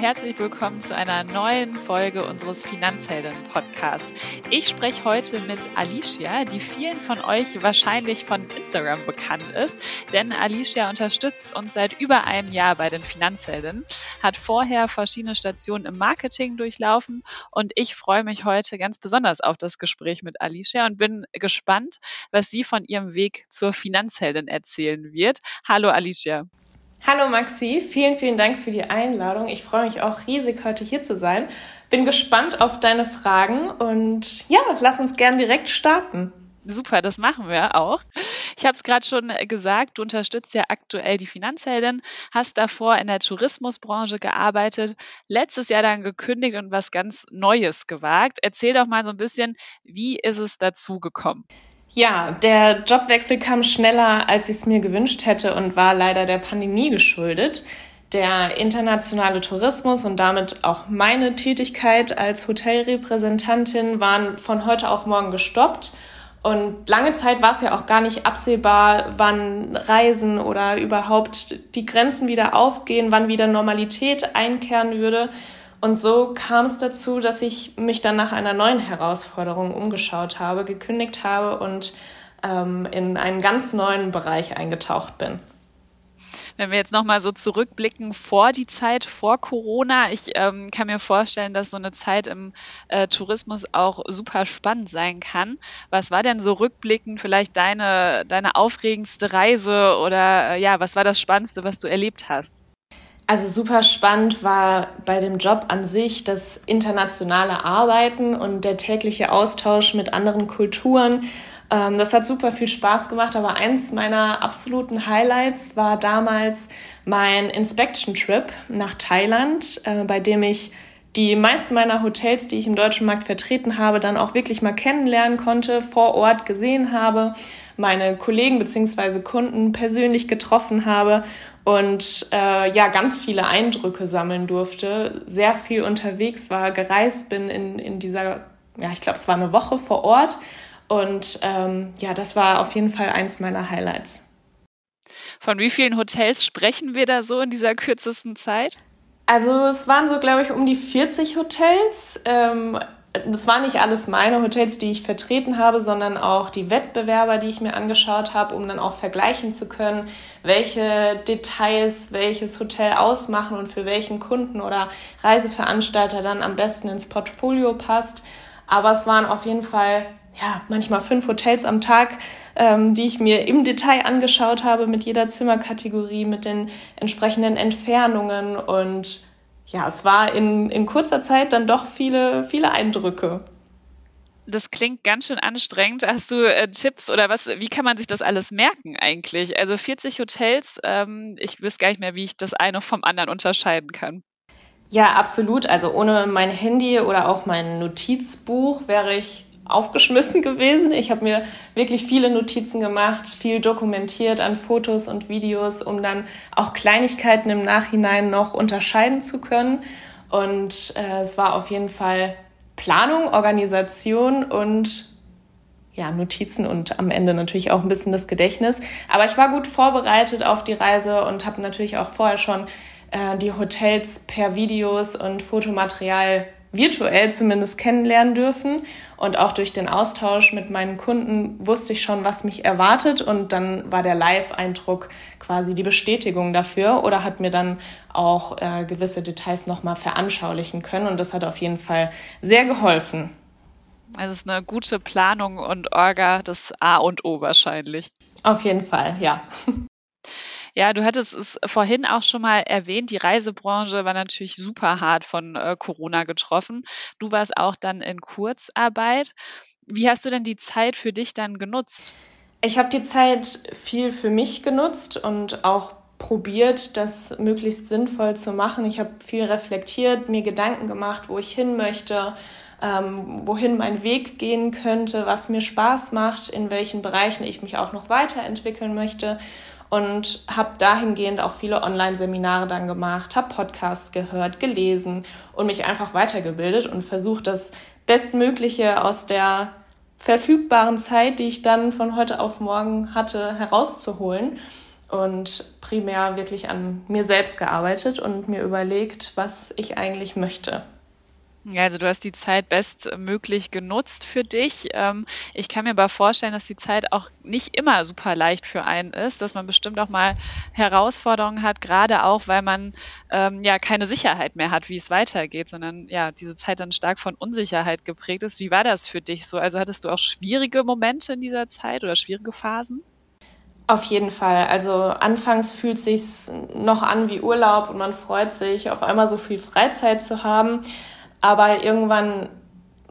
herzlich willkommen zu einer neuen Folge unseres Finanzhelden-Podcasts. Ich spreche heute mit Alicia, die vielen von euch wahrscheinlich von Instagram bekannt ist, denn Alicia unterstützt uns seit über einem Jahr bei den Finanzhelden, hat vorher verschiedene Stationen im Marketing durchlaufen und ich freue mich heute ganz besonders auf das Gespräch mit Alicia und bin gespannt, was sie von ihrem Weg zur Finanzheldin erzählen wird. Hallo Alicia. Hallo Maxi, vielen, vielen Dank für die Einladung. Ich freue mich auch riesig, heute hier zu sein. Bin gespannt auf deine Fragen und ja, lass uns gern direkt starten. Super, das machen wir auch. Ich habe es gerade schon gesagt, du unterstützt ja aktuell die Finanzheldin, hast davor in der Tourismusbranche gearbeitet, letztes Jahr dann gekündigt und was ganz Neues gewagt. Erzähl doch mal so ein bisschen, wie ist es dazu gekommen? Ja, der Jobwechsel kam schneller, als ich es mir gewünscht hätte und war leider der Pandemie geschuldet. Der internationale Tourismus und damit auch meine Tätigkeit als Hotelrepräsentantin waren von heute auf morgen gestoppt. Und lange Zeit war es ja auch gar nicht absehbar, wann Reisen oder überhaupt die Grenzen wieder aufgehen, wann wieder Normalität einkehren würde. Und so kam es dazu, dass ich mich dann nach einer neuen Herausforderung umgeschaut habe, gekündigt habe und ähm, in einen ganz neuen Bereich eingetaucht bin. Wenn wir jetzt nochmal so zurückblicken vor die Zeit, vor Corona, ich ähm, kann mir vorstellen, dass so eine Zeit im äh, Tourismus auch super spannend sein kann. Was war denn so rückblickend vielleicht deine, deine aufregendste Reise oder äh, ja, was war das Spannendste, was du erlebt hast? Also super spannend war bei dem Job an sich das internationale Arbeiten und der tägliche Austausch mit anderen Kulturen. Ähm, das hat super viel Spaß gemacht, aber eins meiner absoluten Highlights war damals mein Inspection Trip nach Thailand, äh, bei dem ich die meisten meiner Hotels, die ich im deutschen Markt vertreten habe, dann auch wirklich mal kennenlernen konnte, vor Ort gesehen habe, meine Kollegen beziehungsweise Kunden persönlich getroffen habe und äh, ja, ganz viele Eindrücke sammeln durfte, sehr viel unterwegs war, gereist bin in, in dieser, ja, ich glaube, es war eine Woche vor Ort. Und ähm, ja, das war auf jeden Fall eins meiner Highlights. Von wie vielen Hotels sprechen wir da so in dieser kürzesten Zeit? Also es waren so, glaube ich, um die 40 Hotels. Ähm, das waren nicht alles meine Hotels, die ich vertreten habe, sondern auch die Wettbewerber, die ich mir angeschaut habe, um dann auch vergleichen zu können, welche Details welches Hotel ausmachen und für welchen Kunden oder Reiseveranstalter dann am besten ins Portfolio passt. Aber es waren auf jeden Fall ja manchmal fünf Hotels am Tag, ähm, die ich mir im Detail angeschaut habe mit jeder Zimmerkategorie, mit den entsprechenden Entfernungen und ja, es war in, in kurzer Zeit dann doch viele, viele Eindrücke. Das klingt ganz schön anstrengend. Hast du äh, Tipps oder was? Wie kann man sich das alles merken eigentlich? Also 40 Hotels, ähm, ich wüsste gar nicht mehr, wie ich das eine vom anderen unterscheiden kann. Ja, absolut. Also ohne mein Handy oder auch mein Notizbuch wäre ich aufgeschmissen gewesen. Ich habe mir wirklich viele Notizen gemacht, viel dokumentiert an Fotos und Videos, um dann auch Kleinigkeiten im Nachhinein noch unterscheiden zu können. Und äh, es war auf jeden Fall Planung, Organisation und ja, Notizen und am Ende natürlich auch ein bisschen das Gedächtnis. Aber ich war gut vorbereitet auf die Reise und habe natürlich auch vorher schon äh, die Hotels per Videos und Fotomaterial virtuell zumindest kennenlernen dürfen. Und auch durch den Austausch mit meinen Kunden wusste ich schon, was mich erwartet. Und dann war der Live-Eindruck quasi die Bestätigung dafür oder hat mir dann auch äh, gewisse Details nochmal veranschaulichen können. Und das hat auf jeden Fall sehr geholfen. Also es ist eine gute Planung und Orga das A und O wahrscheinlich. Auf jeden Fall, ja. Ja, du hattest es vorhin auch schon mal erwähnt, die Reisebranche war natürlich super hart von äh, Corona getroffen. Du warst auch dann in Kurzarbeit. Wie hast du denn die Zeit für dich dann genutzt? Ich habe die Zeit viel für mich genutzt und auch probiert, das möglichst sinnvoll zu machen. Ich habe viel reflektiert, mir Gedanken gemacht, wo ich hin möchte, ähm, wohin mein Weg gehen könnte, was mir Spaß macht, in welchen Bereichen ich mich auch noch weiterentwickeln möchte und habe dahingehend auch viele Online-Seminare dann gemacht, habe Podcasts gehört, gelesen und mich einfach weitergebildet und versucht, das Bestmögliche aus der verfügbaren Zeit, die ich dann von heute auf morgen hatte, herauszuholen. und primär wirklich an mir selbst gearbeitet und mir überlegt, was ich eigentlich möchte. Ja, also du hast die Zeit bestmöglich genutzt für dich. Ähm, ich kann mir aber vorstellen, dass die Zeit auch nicht immer super leicht für einen ist, dass man bestimmt auch mal Herausforderungen hat, gerade auch, weil man ähm, ja keine Sicherheit mehr hat, wie es weitergeht, sondern ja, diese Zeit dann stark von Unsicherheit geprägt ist. Wie war das für dich so? Also hattest du auch schwierige Momente in dieser Zeit oder schwierige Phasen? Auf jeden Fall. Also anfangs fühlt sich noch an wie Urlaub und man freut sich, auf einmal so viel Freizeit zu haben. Aber irgendwann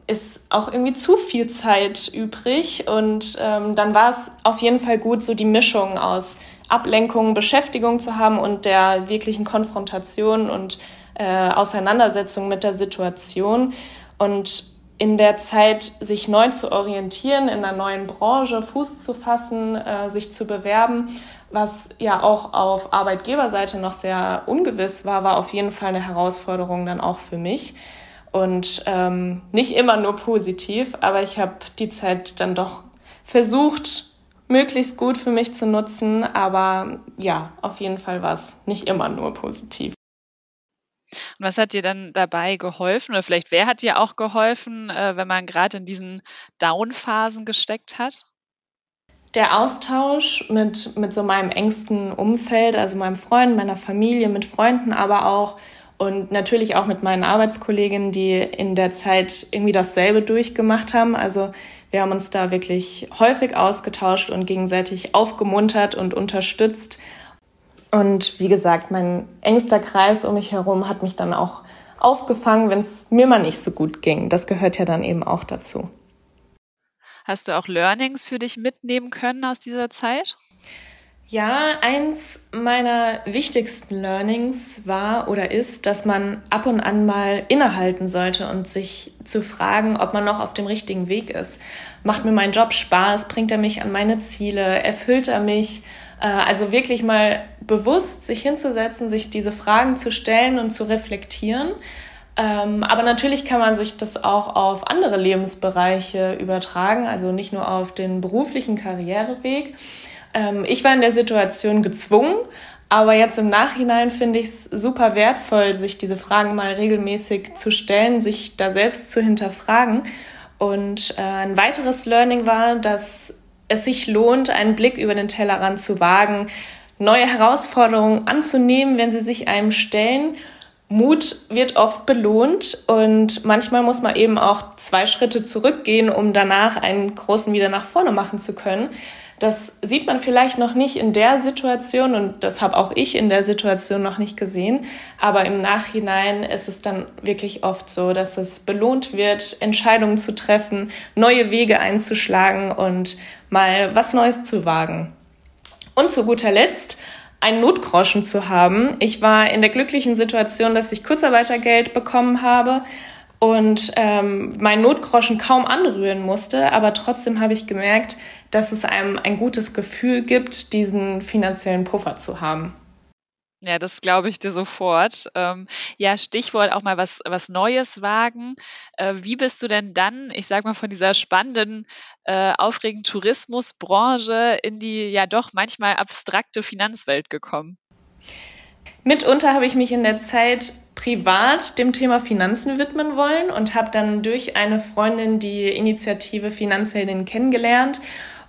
ist auch irgendwie zu viel Zeit übrig und ähm, dann war es auf jeden Fall gut, so die Mischung aus Ablenkung, Beschäftigung zu haben und der wirklichen Konfrontation und äh, Auseinandersetzung mit der Situation und in der Zeit sich neu zu orientieren, in einer neuen Branche Fuß zu fassen, äh, sich zu bewerben, was ja auch auf Arbeitgeberseite noch sehr ungewiss war, war auf jeden Fall eine Herausforderung dann auch für mich. Und ähm, nicht immer nur positiv, aber ich habe die Zeit dann doch versucht, möglichst gut für mich zu nutzen. Aber ja, auf jeden Fall war es nicht immer nur positiv. Und was hat dir dann dabei geholfen? Oder vielleicht wer hat dir auch geholfen, äh, wenn man gerade in diesen Down-Phasen gesteckt hat? Der Austausch mit, mit so meinem engsten Umfeld, also meinem Freund, meiner Familie, mit Freunden, aber auch und natürlich auch mit meinen Arbeitskolleginnen, die in der Zeit irgendwie dasselbe durchgemacht haben. Also wir haben uns da wirklich häufig ausgetauscht und gegenseitig aufgemuntert und unterstützt. Und wie gesagt, mein engster Kreis um mich herum hat mich dann auch aufgefangen, wenn es mir mal nicht so gut ging. Das gehört ja dann eben auch dazu. Hast du auch Learnings für dich mitnehmen können aus dieser Zeit? Ja, eins meiner wichtigsten Learnings war oder ist, dass man ab und an mal innehalten sollte und sich zu fragen, ob man noch auf dem richtigen Weg ist. Macht mir mein Job Spaß? Bringt er mich an meine Ziele? Erfüllt er mich? Äh, also wirklich mal bewusst sich hinzusetzen, sich diese Fragen zu stellen und zu reflektieren. Ähm, aber natürlich kann man sich das auch auf andere Lebensbereiche übertragen, also nicht nur auf den beruflichen Karriereweg. Ähm, ich war in der Situation gezwungen, aber jetzt im Nachhinein finde ich es super wertvoll, sich diese Fragen mal regelmäßig zu stellen, sich da selbst zu hinterfragen. Und äh, ein weiteres Learning war, dass es sich lohnt, einen Blick über den Tellerrand zu wagen, neue Herausforderungen anzunehmen, wenn sie sich einem stellen. Mut wird oft belohnt und manchmal muss man eben auch zwei Schritte zurückgehen, um danach einen großen wieder nach vorne machen zu können. Das sieht man vielleicht noch nicht in der Situation und das habe auch ich in der Situation noch nicht gesehen. Aber im Nachhinein ist es dann wirklich oft so, dass es belohnt wird, Entscheidungen zu treffen, neue Wege einzuschlagen und mal was Neues zu wagen. Und zu guter Letzt einen Notgroschen zu haben. Ich war in der glücklichen Situation, dass ich Kurzarbeitergeld bekommen habe und ähm, mein Notgroschen kaum anrühren musste, aber trotzdem habe ich gemerkt, dass es einem ein gutes Gefühl gibt, diesen finanziellen Puffer zu haben. Ja, das glaube ich dir sofort. Ähm, ja, Stichwort auch mal was, was Neues wagen. Äh, wie bist du denn dann, ich sag mal, von dieser spannenden, äh, aufregenden Tourismusbranche in die ja doch manchmal abstrakte Finanzwelt gekommen? Mitunter habe ich mich in der Zeit privat dem Thema Finanzen widmen wollen und habe dann durch eine Freundin die Initiative Finanzheldin kennengelernt.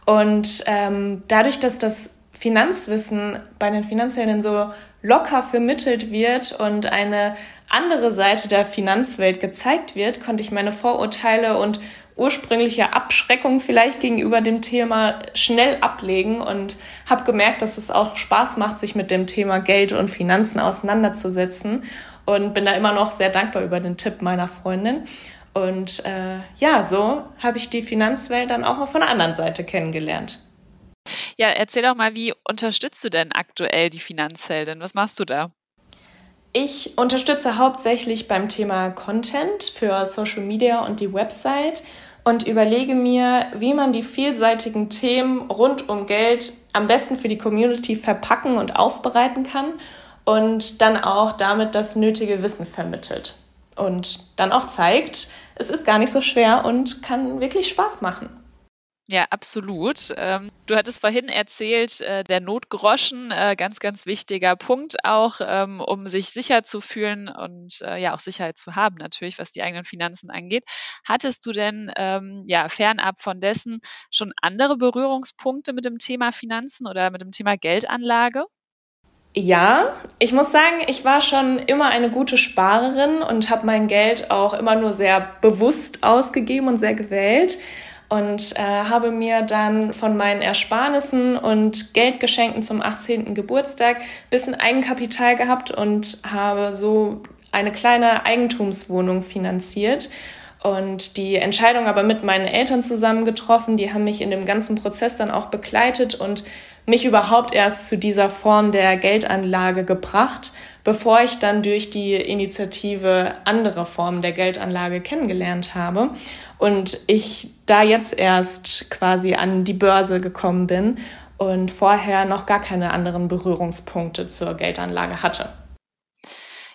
Und ähm, dadurch, dass das Finanzwissen bei den Finanzheldinnen so locker vermittelt wird und eine andere Seite der Finanzwelt gezeigt wird, konnte ich meine Vorurteile und ursprüngliche Abschreckung vielleicht gegenüber dem Thema schnell ablegen und habe gemerkt, dass es auch Spaß macht, sich mit dem Thema Geld und Finanzen auseinanderzusetzen und bin da immer noch sehr dankbar über den Tipp meiner Freundin. Und äh, ja, so habe ich die Finanzwelt dann auch mal von der anderen Seite kennengelernt. Ja, erzähl doch mal, wie unterstützt du denn aktuell die Finanzheldin? Was machst du da? Ich unterstütze hauptsächlich beim Thema Content für Social Media und die Website und überlege mir, wie man die vielseitigen Themen rund um Geld am besten für die Community verpacken und aufbereiten kann und dann auch damit das nötige Wissen vermittelt. Und dann auch zeigt, es ist gar nicht so schwer und kann wirklich Spaß machen. Ja, absolut. Ähm, du hattest vorhin erzählt, äh, der Notgroschen, äh, ganz, ganz wichtiger Punkt auch, ähm, um sich sicher zu fühlen und äh, ja auch Sicherheit zu haben, natürlich, was die eigenen Finanzen angeht. Hattest du denn ähm, ja fernab von dessen schon andere Berührungspunkte mit dem Thema Finanzen oder mit dem Thema Geldanlage? Ja, ich muss sagen, ich war schon immer eine gute Sparerin und habe mein Geld auch immer nur sehr bewusst ausgegeben und sehr gewählt und äh, habe mir dann von meinen Ersparnissen und Geldgeschenken zum 18. Geburtstag bisschen Eigenkapital gehabt und habe so eine kleine Eigentumswohnung finanziert und die Entscheidung aber mit meinen Eltern zusammen getroffen. Die haben mich in dem ganzen Prozess dann auch begleitet und mich überhaupt erst zu dieser Form der Geldanlage gebracht, bevor ich dann durch die Initiative andere Formen der Geldanlage kennengelernt habe und ich da jetzt erst quasi an die Börse gekommen bin und vorher noch gar keine anderen Berührungspunkte zur Geldanlage hatte.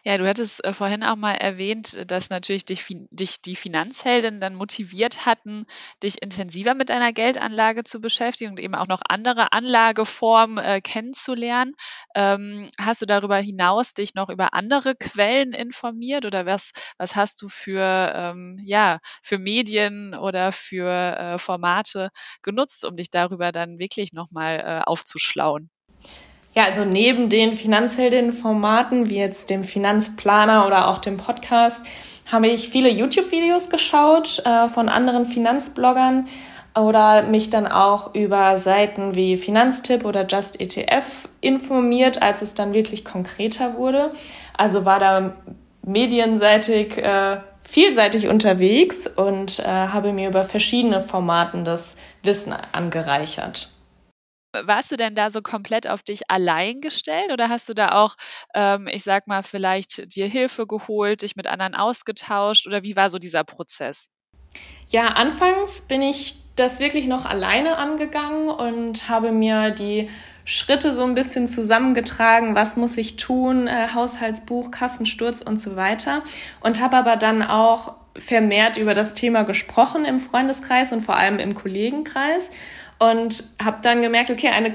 Ja, du hattest äh, vorhin auch mal erwähnt, dass natürlich dich, dich die Finanzhelden dann motiviert hatten, dich intensiver mit deiner Geldanlage zu beschäftigen und eben auch noch andere Anlageformen äh, kennenzulernen. Ähm, hast du darüber hinaus dich noch über andere Quellen informiert oder was, was hast du für, ähm, ja, für Medien oder für äh, Formate genutzt, um dich darüber dann wirklich nochmal äh, aufzuschlauen? Ja, also neben den Finanzheldinnen-Formaten wie jetzt dem Finanzplaner oder auch dem Podcast habe ich viele YouTube-Videos geschaut äh, von anderen Finanzbloggern oder mich dann auch über Seiten wie Finanztipp oder Just ETF informiert, als es dann wirklich konkreter wurde. Also war da medienseitig äh, vielseitig unterwegs und äh, habe mir über verschiedene Formaten das Wissen angereichert. Warst du denn da so komplett auf dich allein gestellt oder hast du da auch, ähm, ich sag mal, vielleicht dir Hilfe geholt, dich mit anderen ausgetauscht oder wie war so dieser Prozess? Ja, anfangs bin ich das wirklich noch alleine angegangen und habe mir die Schritte so ein bisschen zusammengetragen, was muss ich tun, äh, Haushaltsbuch, Kassensturz und so weiter. Und habe aber dann auch vermehrt über das Thema gesprochen im Freundeskreis und vor allem im Kollegenkreis und habe dann gemerkt, okay, eine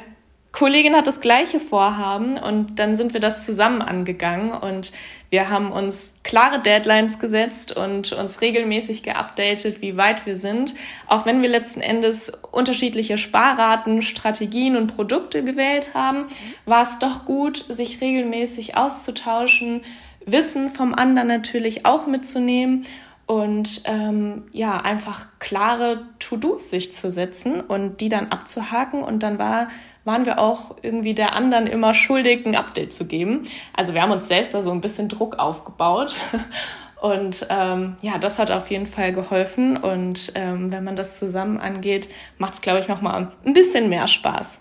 Kollegin hat das gleiche Vorhaben und dann sind wir das zusammen angegangen und wir haben uns klare Deadlines gesetzt und uns regelmäßig geupdatet, wie weit wir sind. Auch wenn wir letzten Endes unterschiedliche Sparraten, Strategien und Produkte gewählt haben, war es doch gut, sich regelmäßig auszutauschen, Wissen vom anderen natürlich auch mitzunehmen und ähm, ja, einfach klare To-Dos sich zu setzen und die dann abzuhaken und dann war waren wir auch irgendwie der anderen immer schuldig, ein Update zu geben. Also wir haben uns selbst da so ein bisschen Druck aufgebaut. Und ähm, ja, das hat auf jeden Fall geholfen. Und ähm, wenn man das zusammen angeht, macht es, glaube ich, nochmal ein bisschen mehr Spaß.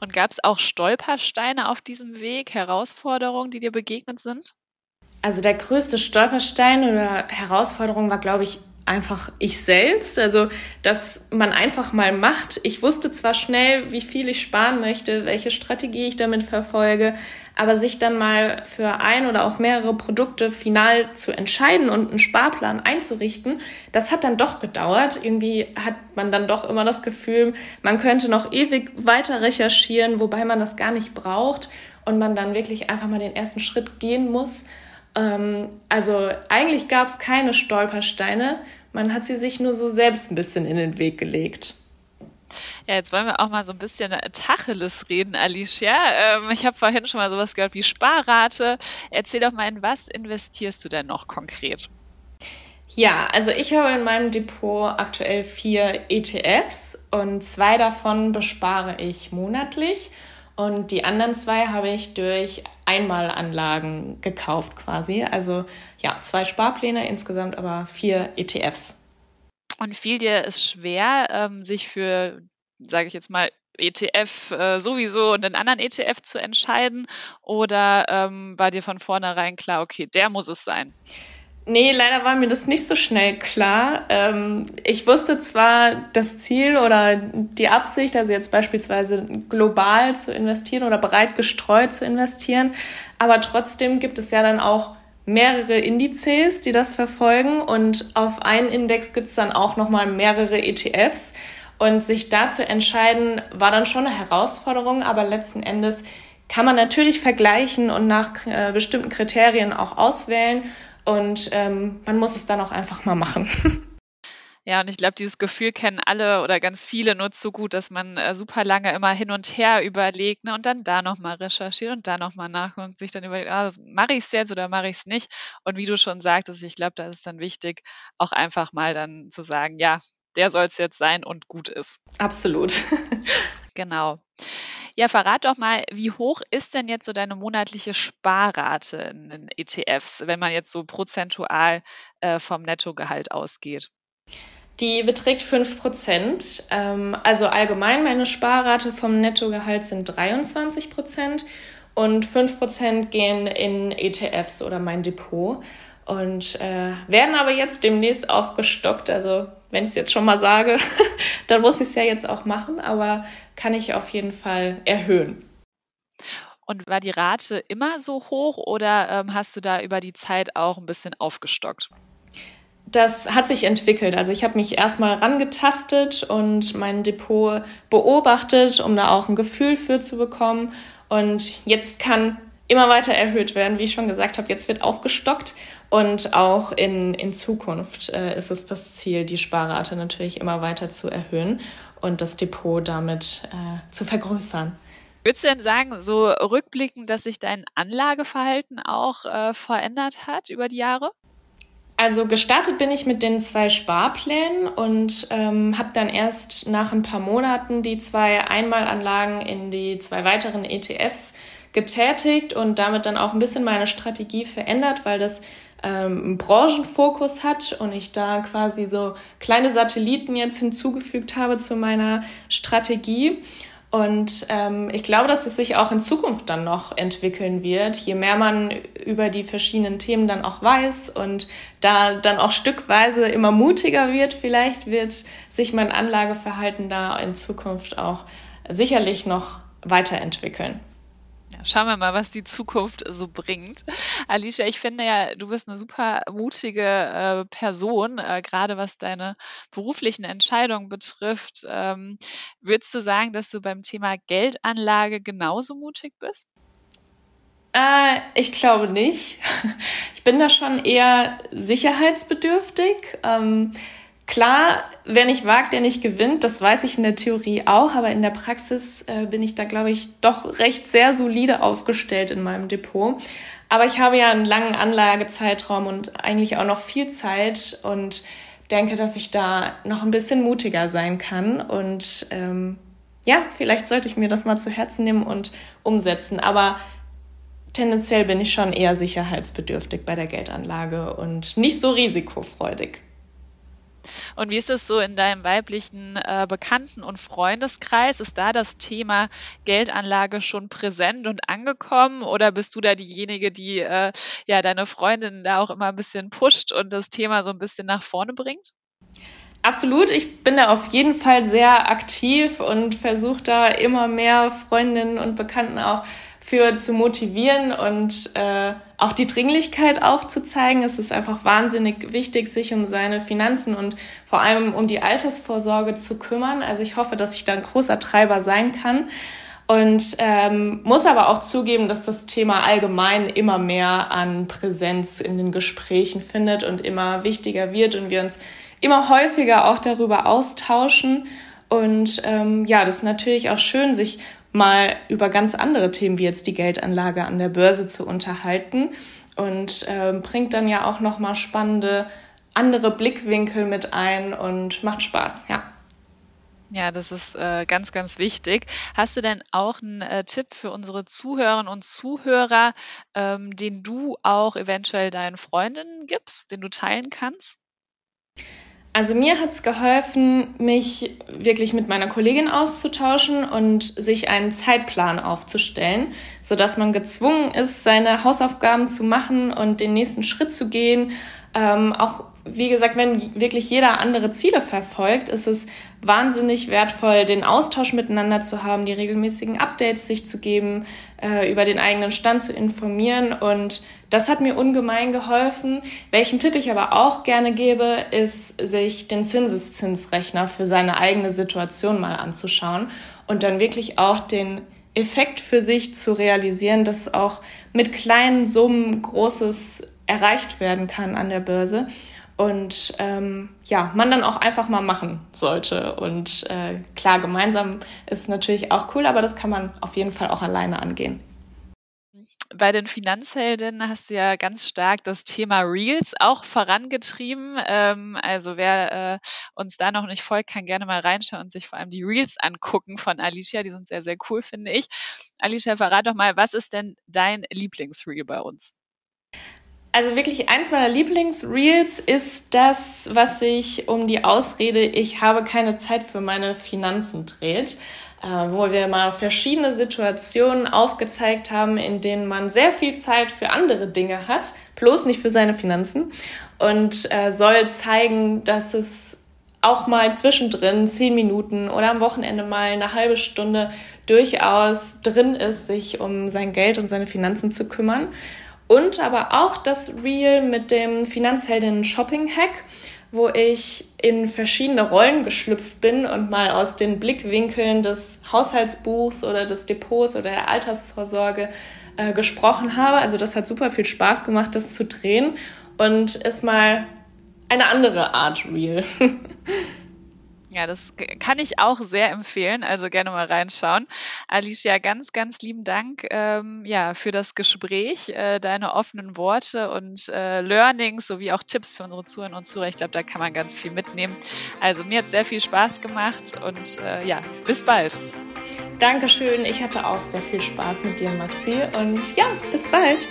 Und gab es auch Stolpersteine auf diesem Weg, Herausforderungen, die dir begegnet sind? Also der größte Stolperstein oder Herausforderung war, glaube ich, einfach ich selbst. Also, dass man einfach mal macht. Ich wusste zwar schnell, wie viel ich sparen möchte, welche Strategie ich damit verfolge, aber sich dann mal für ein oder auch mehrere Produkte final zu entscheiden und einen Sparplan einzurichten, das hat dann doch gedauert. Irgendwie hat man dann doch immer das Gefühl, man könnte noch ewig weiter recherchieren, wobei man das gar nicht braucht und man dann wirklich einfach mal den ersten Schritt gehen muss ähm, also eigentlich gab es keine Stolpersteine, man hat sie sich nur so selbst ein bisschen in den Weg gelegt. Ja, jetzt wollen wir auch mal so ein bisschen Tacheles reden, Alicia. Ähm, ich habe vorhin schon mal sowas gehört wie Sparrate. Erzähl doch mal, in was investierst du denn noch konkret? Ja, also ich habe in meinem Depot aktuell vier ETFs und zwei davon bespare ich monatlich. Und die anderen zwei habe ich durch Einmalanlagen gekauft quasi. Also ja, zwei Sparpläne, insgesamt aber vier ETFs. Und fiel dir es schwer, ähm, sich für, sage ich jetzt mal, ETF äh, sowieso und einen anderen ETF zu entscheiden? Oder ähm, war dir von vornherein klar, okay, der muss es sein? Nee, leider war mir das nicht so schnell klar. Ähm, ich wusste zwar das Ziel oder die Absicht, also jetzt beispielsweise global zu investieren oder breit gestreut zu investieren, aber trotzdem gibt es ja dann auch mehrere Indizes, die das verfolgen und auf einen Index gibt es dann auch nochmal mehrere ETFs. Und sich da zu entscheiden, war dann schon eine Herausforderung, aber letzten Endes kann man natürlich vergleichen und nach äh, bestimmten Kriterien auch auswählen. Und ähm, man muss es dann auch einfach mal machen. Ja, und ich glaube, dieses Gefühl kennen alle oder ganz viele nur zu gut, dass man äh, super lange immer hin und her überlegt ne, und dann da nochmal recherchiert und da nochmal nachguckt und sich dann überlegt, ah, mache ich es jetzt oder mache ich es nicht? Und wie du schon sagtest, ich glaube, da ist dann wichtig, auch einfach mal dann zu sagen, ja, der soll es jetzt sein und gut ist. Absolut. genau. Ja, verrat doch mal, wie hoch ist denn jetzt so deine monatliche Sparrate in, in ETFs, wenn man jetzt so prozentual äh, vom Nettogehalt ausgeht? Die beträgt 5 Prozent. Ähm, also allgemein meine Sparrate vom Nettogehalt sind 23 Prozent und 5 Prozent gehen in ETFs oder mein Depot und äh, werden aber jetzt demnächst aufgestockt. Also wenn ich es jetzt schon mal sage, dann muss ich es ja jetzt auch machen, aber kann ich auf jeden Fall erhöhen. Und war die Rate immer so hoch oder ähm, hast du da über die Zeit auch ein bisschen aufgestockt? das hat sich entwickelt. Also ich habe mich erstmal rangetastet und mein Depot beobachtet, um da auch ein Gefühl für zu bekommen. Und jetzt kann immer weiter erhöht werden, wie ich schon gesagt habe. Jetzt wird aufgestockt und auch in, in Zukunft äh, ist es das Ziel, die Sparrate natürlich immer weiter zu erhöhen und das Depot damit äh, zu vergrößern. Würdest du denn sagen, so rückblickend, dass sich dein Anlageverhalten auch äh, verändert hat über die Jahre? Also gestartet bin ich mit den zwei Sparplänen und ähm, habe dann erst nach ein paar Monaten die zwei Einmalanlagen in die zwei weiteren ETFs getätigt und damit dann auch ein bisschen meine Strategie verändert, weil das ähm, einen Branchenfokus hat und ich da quasi so kleine Satelliten jetzt hinzugefügt habe zu meiner Strategie. Und ähm, ich glaube, dass es sich auch in Zukunft dann noch entwickeln wird, je mehr man über die verschiedenen Themen dann auch weiß und da dann auch stückweise immer mutiger wird, vielleicht wird sich mein Anlageverhalten da in Zukunft auch sicherlich noch weiterentwickeln. Schauen wir mal, was die Zukunft so bringt. Alicia, ich finde ja, du bist eine super mutige äh, Person, äh, gerade was deine beruflichen Entscheidungen betrifft. Ähm, würdest du sagen, dass du beim Thema Geldanlage genauso mutig bist? Äh, ich glaube nicht. Ich bin da schon eher sicherheitsbedürftig. Ähm, Klar, wer nicht wagt, der nicht gewinnt, das weiß ich in der Theorie auch, aber in der Praxis äh, bin ich da, glaube ich, doch recht sehr solide aufgestellt in meinem Depot. Aber ich habe ja einen langen Anlagezeitraum und eigentlich auch noch viel Zeit und denke, dass ich da noch ein bisschen mutiger sein kann. Und ähm, ja, vielleicht sollte ich mir das mal zu Herzen nehmen und umsetzen. Aber tendenziell bin ich schon eher sicherheitsbedürftig bei der Geldanlage und nicht so risikofreudig. Und wie ist es so in deinem weiblichen äh, Bekannten- und Freundeskreis? Ist da das Thema Geldanlage schon präsent und angekommen? Oder bist du da diejenige, die äh, ja deine Freundin da auch immer ein bisschen pusht und das Thema so ein bisschen nach vorne bringt? Absolut, ich bin da auf jeden Fall sehr aktiv und versuche da immer mehr Freundinnen und Bekannten auch für zu motivieren und äh, auch die Dringlichkeit aufzuzeigen. Es ist einfach wahnsinnig wichtig, sich um seine Finanzen und vor allem um die Altersvorsorge zu kümmern. Also ich hoffe, dass ich da ein großer Treiber sein kann. Und ähm, muss aber auch zugeben, dass das Thema allgemein immer mehr an Präsenz in den Gesprächen findet und immer wichtiger wird und wir uns immer häufiger auch darüber austauschen. Und ähm, ja, das ist natürlich auch schön, sich mal über ganz andere Themen wie jetzt die Geldanlage an der Börse zu unterhalten und äh, bringt dann ja auch noch mal spannende andere Blickwinkel mit ein und macht Spaß, ja. Ja, das ist äh, ganz, ganz wichtig. Hast du denn auch einen äh, Tipp für unsere Zuhörerinnen und Zuhörer, ähm, den du auch eventuell deinen Freundinnen gibst, den du teilen kannst? Also mir hat es geholfen, mich wirklich mit meiner Kollegin auszutauschen und sich einen Zeitplan aufzustellen, sodass man gezwungen ist, seine Hausaufgaben zu machen und den nächsten Schritt zu gehen, ähm, auch wie gesagt, wenn wirklich jeder andere Ziele verfolgt, ist es wahnsinnig wertvoll, den Austausch miteinander zu haben, die regelmäßigen Updates sich zu geben, äh, über den eigenen Stand zu informieren. Und das hat mir ungemein geholfen. Welchen Tipp ich aber auch gerne gebe, ist, sich den Zinseszinsrechner für seine eigene Situation mal anzuschauen und dann wirklich auch den Effekt für sich zu realisieren, dass auch mit kleinen Summen Großes erreicht werden kann an der Börse und ähm, ja, man dann auch einfach mal machen sollte. Und äh, klar, gemeinsam ist natürlich auch cool, aber das kann man auf jeden Fall auch alleine angehen. Bei den Finanzheldinnen hast du ja ganz stark das Thema Reels auch vorangetrieben. Ähm, also wer äh, uns da noch nicht folgt, kann gerne mal reinschauen und sich vor allem die Reels angucken von Alicia. Die sind sehr, sehr cool, finde ich. Alicia, verrat doch mal, was ist denn dein Lieblingsreel bei uns? Also wirklich eins meiner Lieblingsreels ist das, was sich um die Ausrede, ich habe keine Zeit für meine Finanzen dreht, äh, wo wir mal verschiedene Situationen aufgezeigt haben, in denen man sehr viel Zeit für andere Dinge hat, bloß nicht für seine Finanzen und äh, soll zeigen, dass es auch mal zwischendrin zehn Minuten oder am Wochenende mal eine halbe Stunde durchaus drin ist, sich um sein Geld und seine Finanzen zu kümmern. Und aber auch das Reel mit dem Finanzheldinnen Shopping Hack, wo ich in verschiedene Rollen geschlüpft bin und mal aus den Blickwinkeln des Haushaltsbuchs oder des Depots oder der Altersvorsorge äh, gesprochen habe. Also das hat super viel Spaß gemacht, das zu drehen und ist mal eine andere Art Reel. Ja, das kann ich auch sehr empfehlen. Also gerne mal reinschauen. Alicia, ganz, ganz lieben Dank ähm, ja, für das Gespräch, äh, deine offenen Worte und äh, Learnings sowie auch Tipps für unsere Zuhörer und Zuhörer. Ich glaube, da kann man ganz viel mitnehmen. Also mir hat sehr viel Spaß gemacht und äh, ja, bis bald. Dankeschön. Ich hatte auch sehr viel Spaß mit dir, Maxi. Und ja, bis bald.